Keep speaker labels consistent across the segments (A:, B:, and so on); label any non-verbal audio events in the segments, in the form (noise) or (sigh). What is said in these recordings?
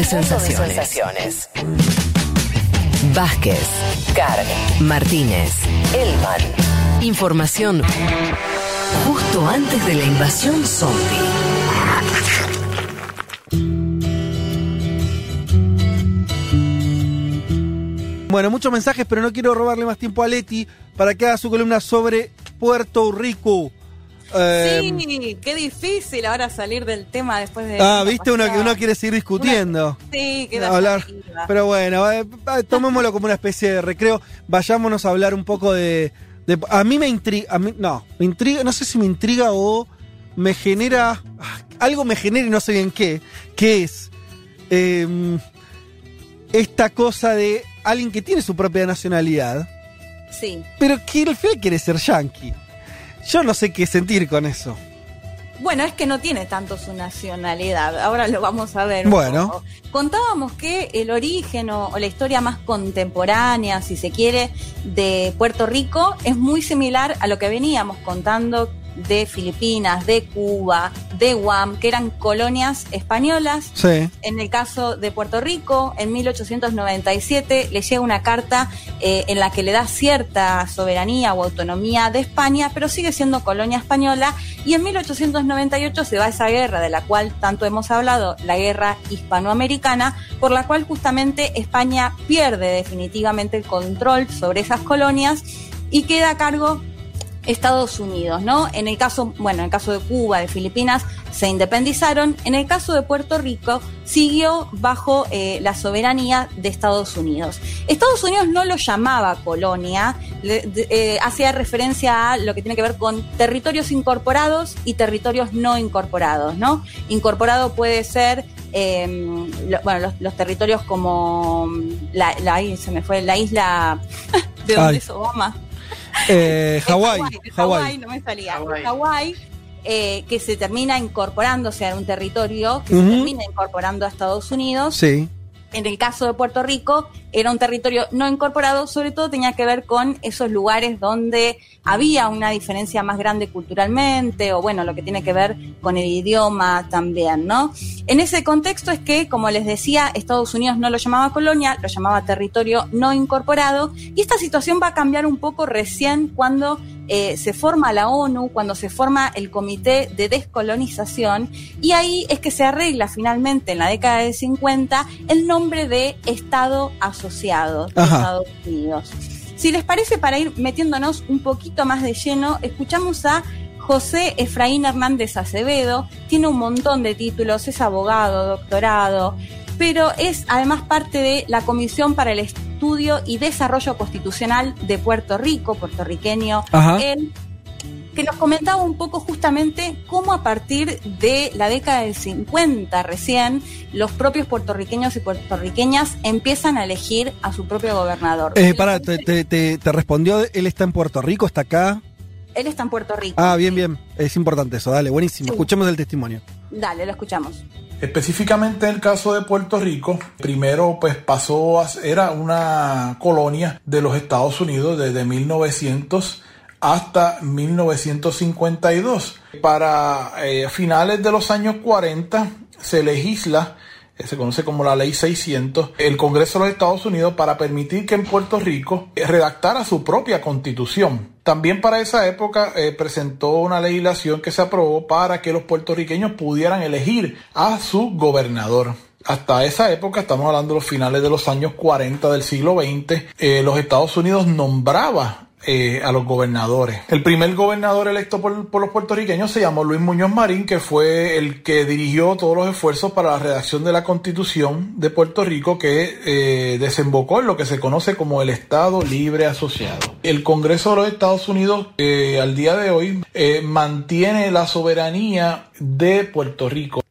A: de sensaciones. Vázquez, Carg, Martínez, Elman. Información justo antes de la invasión zombie.
B: Bueno, muchos mensajes, pero no quiero robarle más tiempo a Leti para que haga su columna sobre Puerto Rico. Eh,
C: Sí, qué difícil ahora salir del tema después de.
B: ah, viste, uno uno quiere seguir discutiendo.
C: Sí, queda
B: hablar. Pero bueno, eh, eh, tomémoslo como una especie de recreo. Vayámonos a hablar un poco de. de- a mí me intriga. A mí, no, me intriga, no sé si me intriga o me genera. ah, Algo me genera y no sé bien qué. Que es. em, esta cosa de alguien que tiene su propia nacionalidad,
C: Sí.
B: pero que al final quiere ser yankee. Yo no sé qué sentir con eso.
C: Bueno, es que no tiene tanto su nacionalidad. Ahora lo vamos a ver. un
B: Bueno.
C: poco. Contábamos que el origen o, o la historia más contemporánea, si se quiere, de Puerto Rico es muy similar a lo que veníamos contando de Filipinas, de Cuba, de Guam, que eran colonias españolas.
B: Sí.
C: En el caso de Puerto Rico, en 1897 le llega una carta eh, en la que le da cierta soberanía o autonomía de España, pero sigue siendo colonia española. Y en 1898 se va esa guerra de la cual tanto hemos hablado, la guerra hispanoamericana, por la cual justamente España pierde definitivamente el control sobre esas colonias y queda a cargo Estados Unidos, ¿no? En el caso, bueno, en el caso de Cuba, de Filipinas, se independizaron. En el caso de Puerto Rico, siguió bajo eh, la soberanía de Estados Unidos. Estados Unidos no lo llamaba colonia, eh, hacía referencia a lo que tiene que ver con territorios incorporados y territorios no incorporados, ¿no? Incorporado puede ser eh, lo- bueno, los, los territorios como la, la- ahí se me fue la isla (laughs) de donde
B: Ay.
C: es Obama.
B: Eh, (laughs) Hawái.
C: no me salía.
D: Hawái.
C: Eh, que se termina incorporándose a un territorio que se termina incorporando a Estados Unidos.
B: Sí.
C: En el caso de Puerto Rico, era un territorio no incorporado, sobre todo tenía que ver con esos lugares donde había una diferencia más grande culturalmente, o bueno, lo que tiene que ver con el idioma también, ¿no? En ese contexto es que, como les decía, Estados Unidos no lo llamaba colonia, lo llamaba territorio no incorporado, y esta situación va a cambiar un poco recién cuando eh, se forma la ONU, cuando se forma el Comité de Descolonización, y ahí es que se arregla finalmente en la década de 50 el nombre de Estado Asociado de
B: Ajá.
C: Estados Unidos. Si les parece, para ir metiéndonos un poquito más de lleno, escuchamos a José Efraín Hernández Acevedo, tiene un montón de títulos, es abogado, doctorado, pero es además parte de la Comisión para el Estudio y Desarrollo Constitucional de Puerto Rico, puertorriqueño él, que nos comentaba un poco justamente cómo a partir de la década del 50 recién, los propios puertorriqueños y puertorriqueñas empiezan a elegir a su propio gobernador.
B: Eh, pará, te, te- te- te respondió, él está en Puerto Rico, está acá.
C: Él está en Puerto Rico.
B: Ah, bien, bien. Es importante eso, dale, buenísimo.
C: Sí.
B: Escuchemos el testimonio.
C: Dale, lo escuchamos.
D: Específicamente en el caso de Puerto Rico, primero pues pasó a, era una colonia de los Estados Unidos desde 1900 hasta 1952. Para eh, finales de los años 40 se legisla, se conoce como la Ley 600, el Congreso de los Estados Unidos para permitir que en Puerto Rico eh, redactara su propia constitución. También para esa época eh, presentó una legislación que se aprobó para que los puertorriqueños pudieran elegir a su gobernador. Hasta esa época, estamos hablando de los finales de los años 40 del siglo XX, eh, los Estados Unidos nombraba eh, a los gobernadores. El primer gobernador electo por, por los puertorriqueños se llamó Luis Muñoz Marín, que fue el que dirigió todos los esfuerzos para la redacción de la constitución de Puerto Rico que eh, desembocó en lo que se conoce como el Estado Libre Asociado. El Congreso de los Estados Unidos eh, al día de hoy eh, mantiene la soberanía de Puerto Rico.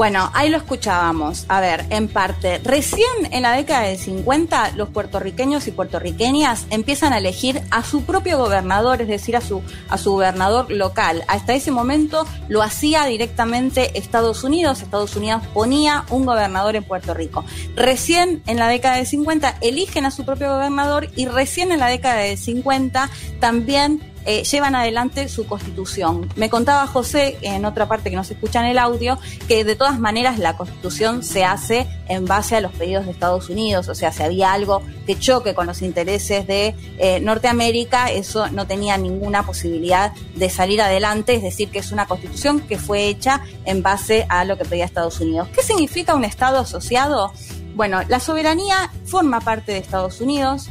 C: Bueno, ahí lo escuchábamos. A ver, en parte, recién en la década del 50, los puertorriqueños y puertorriqueñas empiezan a elegir a su propio gobernador, es decir, a su, a su gobernador local. Hasta ese momento lo hacía directamente Estados Unidos. Estados Unidos ponía un gobernador en Puerto Rico. Recién en la década del 50 eligen a su propio gobernador y recién en la década del 50 también eh, llevan adelante su constitución. Me contaba José, en otra parte que no se escucha en el audio, que de todas maneras la constitución se hace en base a los pedidos de Estados Unidos, o sea, si había algo que choque con los intereses de eh, Norteamérica, eso no tenía ninguna posibilidad de salir adelante, es decir, que es una constitución que fue hecha en base a lo que pedía Estados Unidos. ¿Qué significa un Estado asociado? Bueno, la soberanía forma parte de Estados Unidos,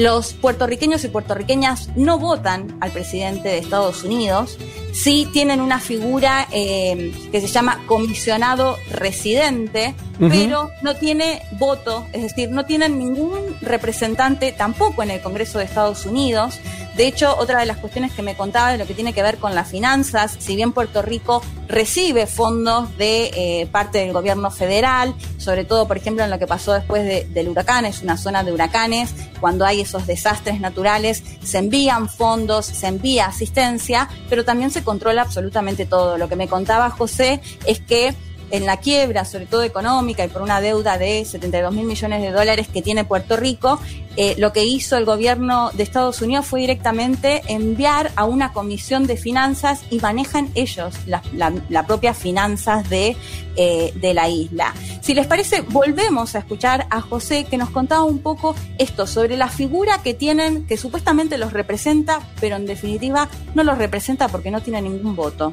C: los puertorriqueños y puertorriqueñas no votan al presidente de Estados Unidos, sí tienen una figura eh, que se llama comisionado residente, pero no tiene voto, es decir, no tienen ningún representante tampoco en el Congreso de Estados Unidos. De hecho, otra de las cuestiones que me contaba de lo que tiene que ver con las finanzas, si bien Puerto Rico recibe fondos de eh, parte del gobierno federal, sobre todo, por ejemplo, en lo que pasó después del huracán, es una zona de huracanes, cuando hay esos desastres naturales, se envían fondos, se envía asistencia, pero también se controla absolutamente todo. Lo que me contaba José es que en la quiebra, sobre todo económica y por una deuda de 72 mil millones de dólares que tiene Puerto Rico, eh, lo que hizo el gobierno de Estados Unidos fue directamente enviar a una comisión de finanzas y manejan ellos las la, propias finanzas de, eh, de la isla. Si les parece, volvemos a escuchar a José que nos contaba un poco esto sobre la figura que tienen, que supuestamente los representa, pero en definitiva no los representa porque no tiene ningún voto.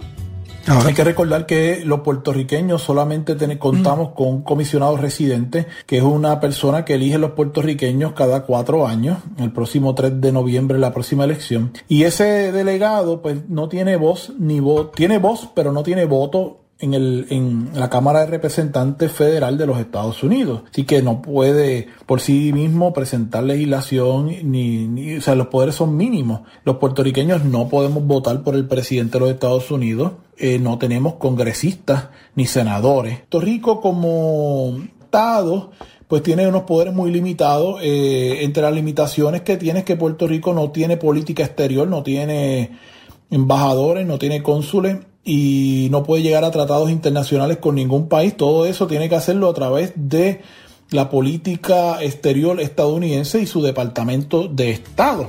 D: Hay que recordar que los puertorriqueños solamente contamos con un comisionado residente, que es una persona que elige los puertorriqueños cada cuatro años, el próximo 3 de noviembre, la próxima elección. Y ese delegado, pues, no tiene voz ni voto, tiene voz, pero no tiene voto en, el, en la Cámara de Representantes Federal de los Estados Unidos. Así que no puede por sí mismo presentar legislación, ni, o sea, los poderes son mínimos. Los puertorriqueños no podemos votar por el presidente de los Estados Unidos, eh, no tenemos congresistas ni senadores. Puerto Rico como Estado pues tiene unos poderes muy limitados. Eh, entre las limitaciones que tiene es que Puerto Rico no tiene política exterior, no tiene embajadores, no tiene cónsules y no puede llegar a tratados internacionales con ningún país. Todo eso tiene que hacerlo a través de la política exterior estadounidense y su departamento de Estado.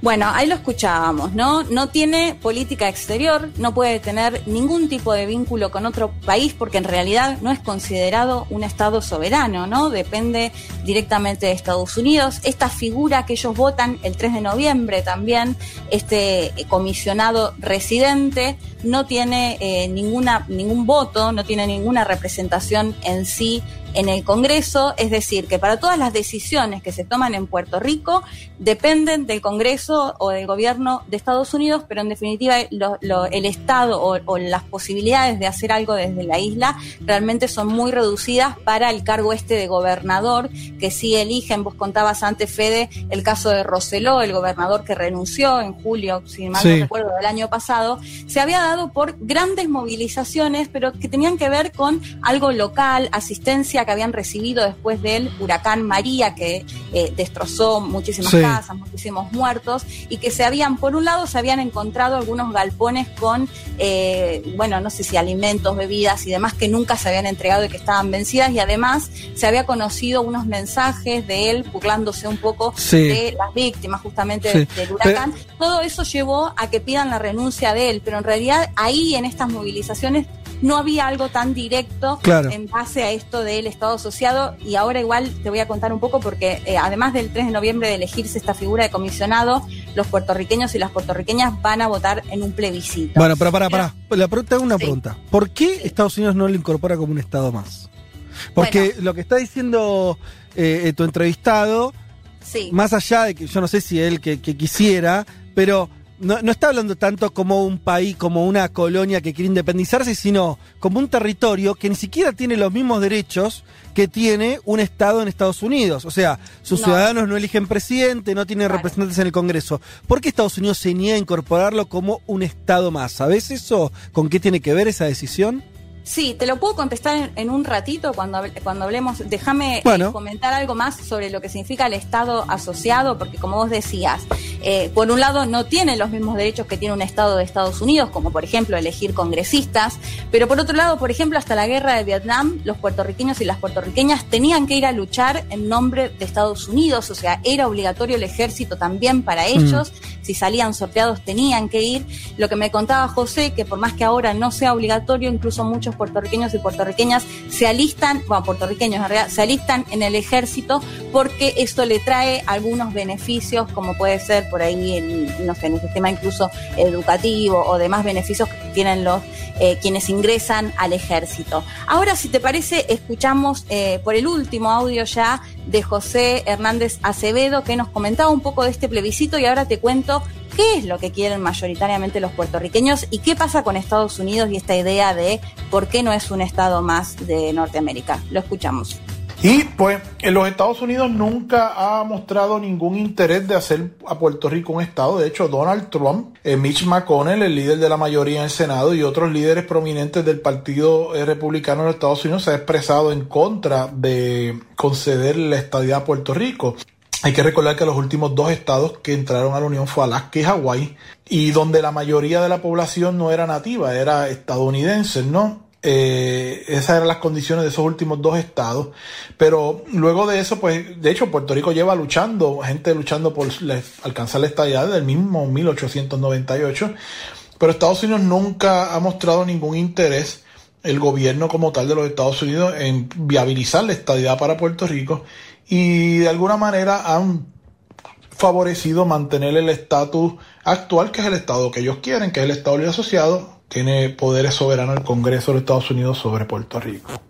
C: Bueno, ahí lo escuchábamos, ¿no? No tiene política exterior, no puede tener ningún tipo de vínculo con otro país porque en realidad no es considerado un Estado soberano, ¿no? Depende directamente de Estados Unidos. Esta figura que ellos votan el 3 de noviembre también, este comisionado residente, no tiene eh, ninguna, ningún voto, no tiene ninguna representación en sí en el Congreso, es decir, que para todas las decisiones que se toman en Puerto Rico dependen del Congreso o del gobierno de Estados Unidos, pero en definitiva el Estado o, las posibilidades de hacer algo desde la isla realmente son muy reducidas para el cargo este de gobernador, que sí eligen, vos contabas antes, Fede, el caso de Roseló, el gobernador que renunció en julio, si mal no recuerdo, del año pasado, se había dado por grandes movilizaciones, pero que tenían que ver con algo local, asistencia que habían recibido después del huracán María, que eh, destrozó muchísimas casas, muchísimos muertos, y que se habían, por un lado, se habían encontrado algunos galpones con, eh, bueno, no sé si alimentos, bebidas y demás que nunca se habían entregado y que estaban vencidas, y además se había conocido unos mensajes de él burlándose un poco de las víctimas justamente del huracán. Todo eso llevó a que pidan la renuncia de él, pero en realidad ahí en estas movilizaciones no había algo tan directo en base a esto del Estado asociado y ahora igual te voy a contar un poco porque eh, además del 3 de noviembre de elegirse esta figura de comisionado, los puertorriqueños y las puertorriqueñas van a votar en un plebiscito.
B: Bueno, pero para, para, la pregunta es una pregunta. ¿Por qué Estados Unidos no lo incorpora como un Estado más? Porque lo que está diciendo eh, eh, tu entrevistado, más allá de que yo no sé si él que quisiera, pero no, no, está hablando tanto como un país, como una colonia que quiere independizarse, sino como un territorio que ni siquiera tiene los mismos derechos que tiene un Estado en Estados Unidos. O sea, sus ciudadanos no eligen presidente, no tienen representantes en el Congreso. ¿Por qué Estados Unidos se niega a incorporarlo como un Estado más? ¿Sabes eso? ¿Con qué tiene que ver esa decisión?
C: Sí, te lo puedo contestar en, un ratito cuando, cuando hablemos. Déjame eh, comentar algo más sobre lo que significa el Estado asociado, porque como vos decías, eh, por un lado, no tienen los mismos derechos que tiene un Estado de Estados Unidos, como por ejemplo elegir congresistas, pero por otro lado, por ejemplo, hasta la guerra de Vietnam, los puertorriqueños y las puertorriqueñas tenían que ir a luchar en nombre de Estados Unidos, o sea, era obligatorio el ejército también para mm. ellos, si salían sorteados tenían que ir. Lo que me contaba José, que por más que ahora no sea obligatorio, incluso muchos puertorriqueños y puertorriqueñas se alistan, bueno, puertorriqueños en realidad, se alistan en el ejército porque esto le trae algunos beneficios, como puede ser por ahí en, no sé, en el sistema incluso educativo o demás beneficios que tienen los eh, quienes ingresan al ejército. Ahora, si te parece, escuchamos eh, por el último audio ya de José Hernández Acevedo, que nos comentaba un poco de este plebiscito y ahora te cuento qué es lo que quieren mayoritariamente los puertorriqueños y qué pasa con Estados Unidos y esta idea de por qué no es un estado más de Norteamérica. Lo escuchamos.
D: Y pues en los Estados Unidos nunca ha mostrado ningún interés de hacer a Puerto Rico un estado. De hecho, Donald Trump, eh, Mitch McConnell, el líder de la mayoría en el Senado y otros líderes prominentes del Partido eh, Republicano de los Estados Unidos se ha expresado en contra de conceder la estadía a Puerto Rico. Hay que recordar que los últimos dos estados que entraron a la Unión fue Alaska y Hawái, y donde la mayoría de la población no era nativa, era estadounidense, ¿no? Eh, esas eran las condiciones de esos últimos dos estados. Pero luego de eso, pues, de hecho, Puerto Rico lleva luchando, gente luchando por alcanzar la estabilidad desde el mismo 1898. Pero Estados Unidos nunca ha mostrado ningún interés, el gobierno como tal de los Estados Unidos, en viabilizar la estabilidad para Puerto Rico. Y de alguna manera han favorecido mantener el estatus actual, que es el estado que ellos quieren, que es el estado libre asociado, tiene poderes soberanos el Congreso de Estados Unidos sobre Puerto Rico.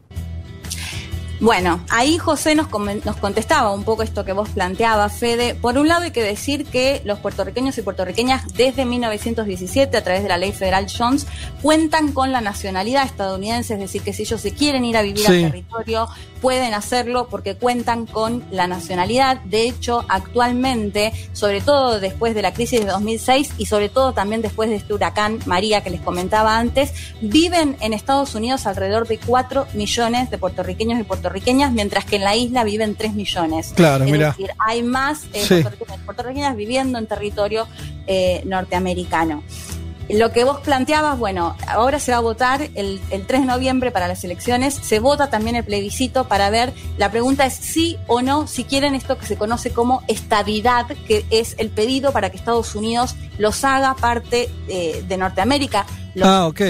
C: Bueno, ahí José nos, nos contestaba un poco esto que vos planteabas, Fede. Por un lado hay que decir que los puertorriqueños y puertorriqueñas desde 1917, a través de la ley federal Jones, cuentan con la nacionalidad estadounidense, es decir, que si ellos se quieren ir a vivir al territorio, pueden hacerlo porque cuentan con la nacionalidad. De hecho, actualmente, sobre todo después de la crisis de 2006 y sobre todo también después de este huracán María que les comentaba antes, viven en Estados Unidos alrededor de 4 millones de puertorriqueños y puertorriqueñas, mientras que en la isla viven 3 millones.
B: Claro,
C: es
B: mira.
C: decir, hay más eh, puertorriqueños, viviendo en territorio eh, norteamericano. Lo que vos planteabas, bueno, ahora se va a votar el, 3 de noviembre para las elecciones, se vota también el plebiscito para ver, la pregunta es sí o no, si quieren esto que se conoce como estabilidad, que es el pedido para que Estados Unidos los haga parte eh, de Norteamérica.
B: ah, ok.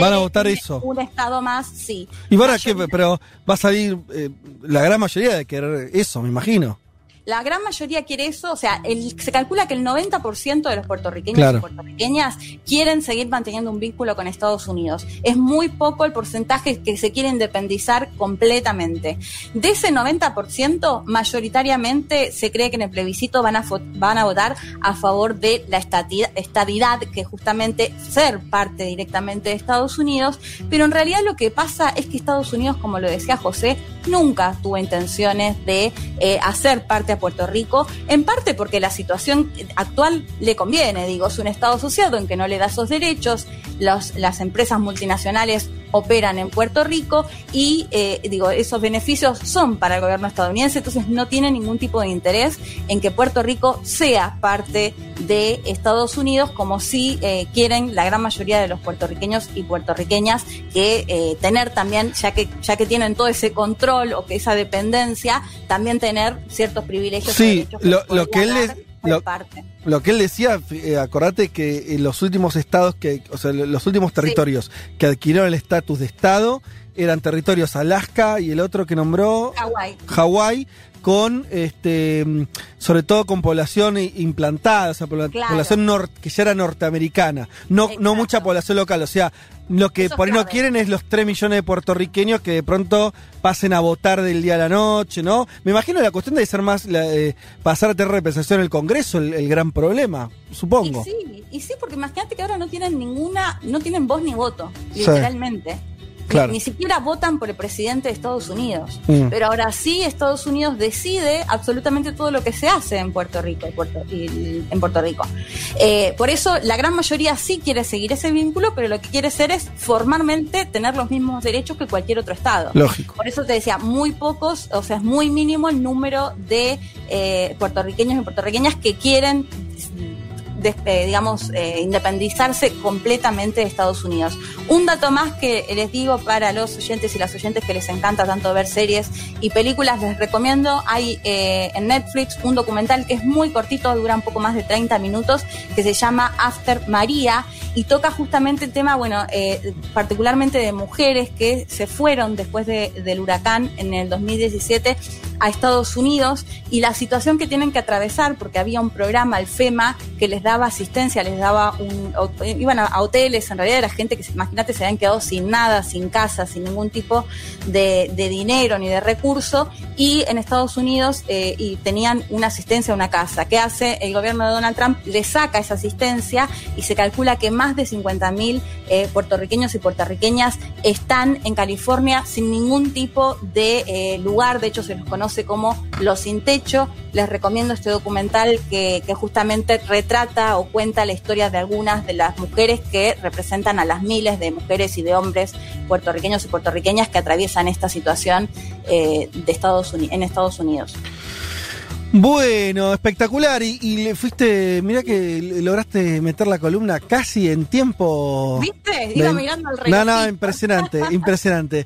B: Van a votar eso.
C: Un estado más, sí.
B: ¿Y para qué? Pero va a salir eh, la gran mayoría de querer eso, me imagino.
C: La gran mayoría quiere eso, o sea, se calcula que el 90% de los puertorriqueños y puertorriqueñas quieren seguir manteniendo un vínculo con Estados Unidos. Es muy poco el porcentaje que se quiere independizar completamente. De ese 90%, mayoritariamente se cree que en el plebiscito van a, van a votar a favor de la estadidad, que justamente ser parte directamente de Estados Unidos, pero en realidad lo que pasa es que Estados Unidos, como lo decía José, nunca tuvo intenciones de eh, hacer parte Puerto Rico, en parte porque la situación actual le conviene, digo, es un Estado asociado en que no le da esos derechos, las empresas multinacionales operan en Puerto Rico y eh, digo, esos beneficios son para el gobierno estadounidense, entonces no tiene ningún tipo de interés en que Puerto Rico sea parte de Estados Unidos, como si eh, quieren la gran mayoría de los puertorriqueños y puertorriqueñas que eh, tener también, ya que, ya que tienen todo ese control o que esa dependencia, también tener ciertos privilegios.
B: Sí, lo, lo que él lo, que él decía, eh, acordate que en los últimos estados, que, o sea, los últimos territorios que adquirieron el estatus de estado eran territorios Alaska y el otro que nombró Hawái con este sobre todo con población implantada, o sea, población que ya era norteamericana, no, no mucha población local, o sea, lo que por ahí no quieren es los 3 millones de puertorriqueños que de pronto pasen a votar del día a la noche, ¿no? Me imagino la cuestión de ser más, eh, pasar a tener representación en el Congreso, el, gran problema, supongo.
C: Y sí, y sí, porque imagínate que ahora no tienen ninguna, no tienen voz ni voto, literalmente. Ni, siquiera votan por el presidente de Estados Unidos. Mm. Pero ahora sí Estados Unidos decide absolutamente todo lo que se hace en Puerto Rico. en Puerto Rico. Eh, por eso la gran mayoría sí quiere seguir ese vínculo, pero lo que quiere hacer es formalmente tener los mismos derechos que cualquier otro Estado.
B: Lógico.
C: Por eso te decía, muy pocos, o sea, es muy mínimo el número de eh, puertorriqueños y puertorriqueñas que quieren de, eh, digamos, eh, independizarse completamente de Estados Unidos. Un dato más que les digo para los oyentes y las oyentes que les encanta tanto ver series y películas, les recomiendo, hay eh, en Netflix un documental que es muy cortito, dura un poco más de 30 minutos, que se llama After María y toca justamente el tema, bueno, eh, particularmente de mujeres que se fueron después de, del huracán en el 2017 a Estados Unidos y la situación que tienen que atravesar, porque había un programa, el FEMA, que les daba asistencia, les daba un. iban a, hoteles, en realidad era gente que, imagínate, se habían quedado sin nada, sin casa, sin ningún tipo de, dinero ni de recurso, y en Estados Unidos eh, y tenían una asistencia a una casa. ¿Qué hace el gobierno de Donald Trump? Le saca esa asistencia y se calcula que más de 50.000 eh, puertorriqueños y puertorriqueñas están en California sin ningún tipo de eh, lugar, de hecho se los conoce como Los Sin Techo. Les recomiendo este documental que, que justamente retrata o cuenta la historia de algunas de las mujeres que representan a las miles de mujeres y de hombres puertorriqueños y puertorriqueñas que atraviesan esta situación eh, de Estados en Estados Unidos.
B: Bueno, espectacular. Y, le fuiste, mira que lograste meter la columna casi en tiempo.
C: ¿Viste? Iba mirando al reloj.
B: No, no, impresionante, impresionante. (laughs)